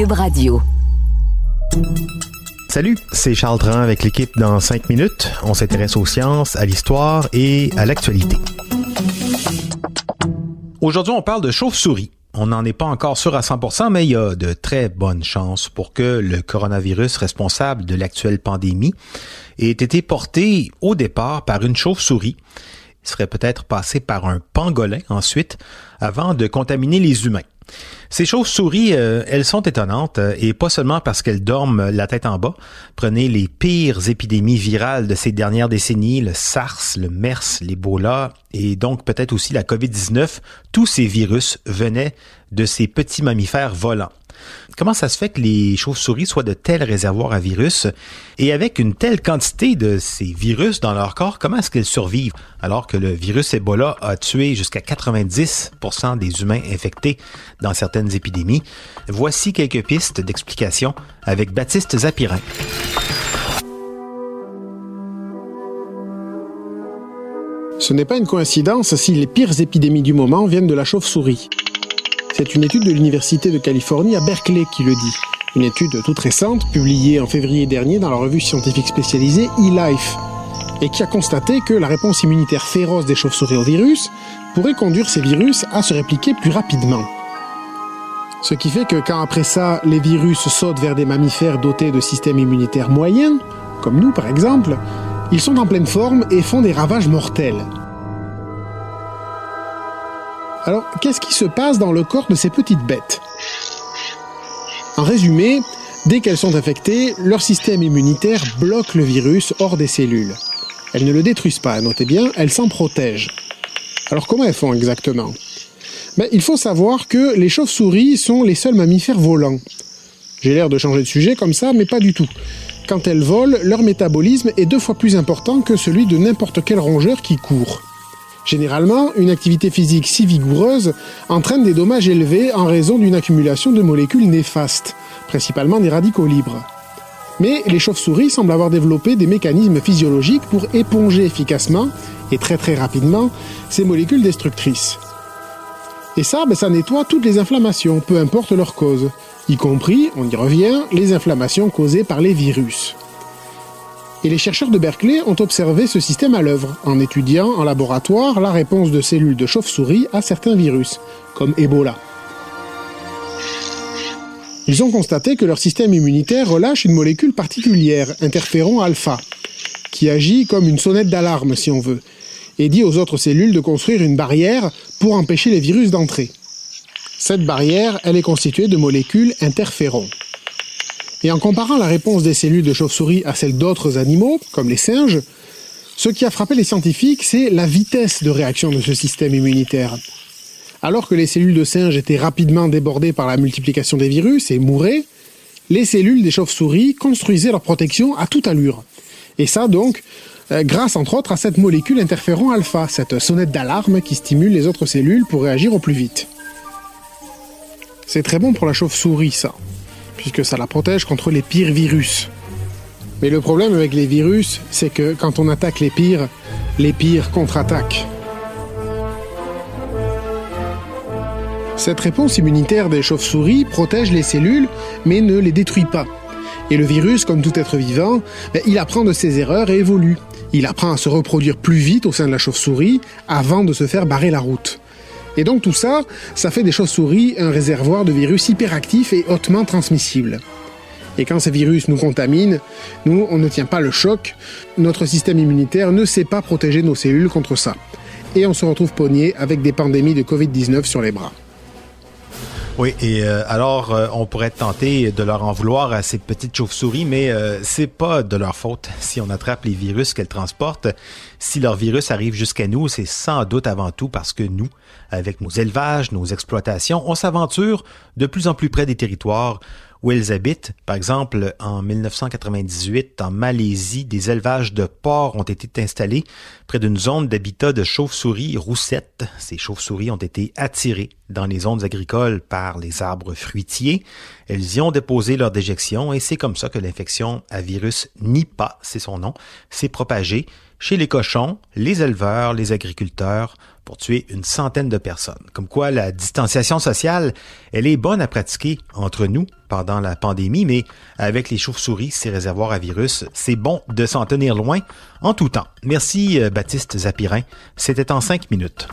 Cube Radio. Salut, c'est Charles Dran avec l'équipe dans 5 minutes. On s'intéresse aux sciences, à l'histoire et à l'actualité. Aujourd'hui, on parle de chauve-souris. On n'en est pas encore sûr à 100%, mais il y a de très bonnes chances pour que le coronavirus responsable de l'actuelle pandémie ait été porté au départ par une chauve-souris. Serait peut-être passé par un pangolin ensuite avant de contaminer les humains. Ces chauves-souris, euh, elles sont étonnantes euh, et pas seulement parce qu'elles dorment la tête en bas. Prenez les pires épidémies virales de ces dernières décennies, le SARS, le MERS, l'Ebola et donc peut-être aussi la COVID-19. Tous ces virus venaient de ces petits mammifères volants. Comment ça se fait que les chauves-souris soient de tels réservoirs à virus et avec une telle quantité de ces virus dans leur corps, comment est-ce qu'elles survivent alors que le virus Ebola a tué jusqu'à 90% des humains infectés dans certaines épidémies? Voici quelques pistes d'explication avec Baptiste Zapirin. Ce n'est pas une coïncidence si les pires épidémies du moment viennent de la chauve-souris. C'est une étude de l'Université de Californie à Berkeley qui le dit. Une étude toute récente, publiée en février dernier dans la revue scientifique spécialisée eLife, et qui a constaté que la réponse immunitaire féroce des chauves-souris au virus pourrait conduire ces virus à se répliquer plus rapidement. Ce qui fait que quand après ça, les virus sautent vers des mammifères dotés de systèmes immunitaires moyens, comme nous par exemple, ils sont en pleine forme et font des ravages mortels. Alors, qu'est-ce qui se passe dans le corps de ces petites bêtes? En résumé, dès qu'elles sont infectées, leur système immunitaire bloque le virus hors des cellules. Elles ne le détruisent pas, notez bien, elles s'en protègent. Alors comment elles font exactement? Ben, Il faut savoir que les chauves-souris sont les seuls mammifères volants. J'ai l'air de changer de sujet comme ça, mais pas du tout. Quand elles volent, leur métabolisme est deux fois plus important que celui de n'importe quel rongeur qui court. Généralement, une activité physique si vigoureuse entraîne des dommages élevés en raison d'une accumulation de molécules néfastes, principalement des radicaux libres. Mais les chauves-souris semblent avoir développé des mécanismes physiologiques pour éponger efficacement et très très rapidement ces molécules destructrices. Et ça, ben, ça nettoie toutes les inflammations, peu importe leur cause, y compris, on y revient, les inflammations causées par les virus. Et les chercheurs de Berkeley ont observé ce système à l'œuvre, en étudiant en laboratoire la réponse de cellules de chauve-souris à certains virus, comme Ebola. Ils ont constaté que leur système immunitaire relâche une molécule particulière, interféron alpha, qui agit comme une sonnette d'alarme, si on veut, et dit aux autres cellules de construire une barrière pour empêcher les virus d'entrer. Cette barrière, elle est constituée de molécules interférons. Et en comparant la réponse des cellules de chauve-souris à celle d'autres animaux, comme les singes, ce qui a frappé les scientifiques, c'est la vitesse de réaction de ce système immunitaire. Alors que les cellules de singes étaient rapidement débordées par la multiplication des virus et mouraient, les cellules des chauves-souris construisaient leur protection à toute allure. Et ça donc, euh, grâce entre autres à cette molécule interféron alpha, cette sonnette d'alarme qui stimule les autres cellules pour réagir au plus vite. C'est très bon pour la chauve-souris, ça puisque ça la protège contre les pires virus. Mais le problème avec les virus, c'est que quand on attaque les pires, les pires contre-attaquent. Cette réponse immunitaire des chauves-souris protège les cellules, mais ne les détruit pas. Et le virus, comme tout être vivant, ben, il apprend de ses erreurs et évolue. Il apprend à se reproduire plus vite au sein de la chauve-souris avant de se faire barrer la route. Et donc tout ça, ça fait des chauves-souris un réservoir de virus hyperactifs et hautement transmissibles. Et quand ces virus nous contaminent, nous, on ne tient pas le choc, notre système immunitaire ne sait pas protéger nos cellules contre ça. Et on se retrouve pogné avec des pandémies de Covid-19 sur les bras. Oui, et euh, alors euh, on pourrait tenter de leur en vouloir à ces petites chauves-souris, mais euh, c'est pas de leur faute si on attrape les virus qu'elles transportent. Si leur virus arrive jusqu'à nous, c'est sans doute avant tout parce que nous, avec nos élevages, nos exploitations, on s'aventure de plus en plus près des territoires où elles habitent. Par exemple, en 1998, en Malaisie, des élevages de porcs ont été installés près d'une zone d'habitat de chauves-souris roussettes. Ces chauves-souris ont été attirées dans les zones agricoles par les arbres fruitiers. Elles y ont déposé leur déjection et c'est comme ça que l'infection à virus Nipah, c'est son nom, s'est propagée chez les cochons, les éleveurs, les agriculteurs, pour tuer une centaine de personnes. Comme quoi la distanciation sociale, elle est bonne à pratiquer entre nous pendant la pandémie, mais avec les chauves-souris, ces réservoirs à virus, c'est bon de s'en tenir loin en tout temps. Merci euh, Baptiste Zapirin. C'était en cinq minutes.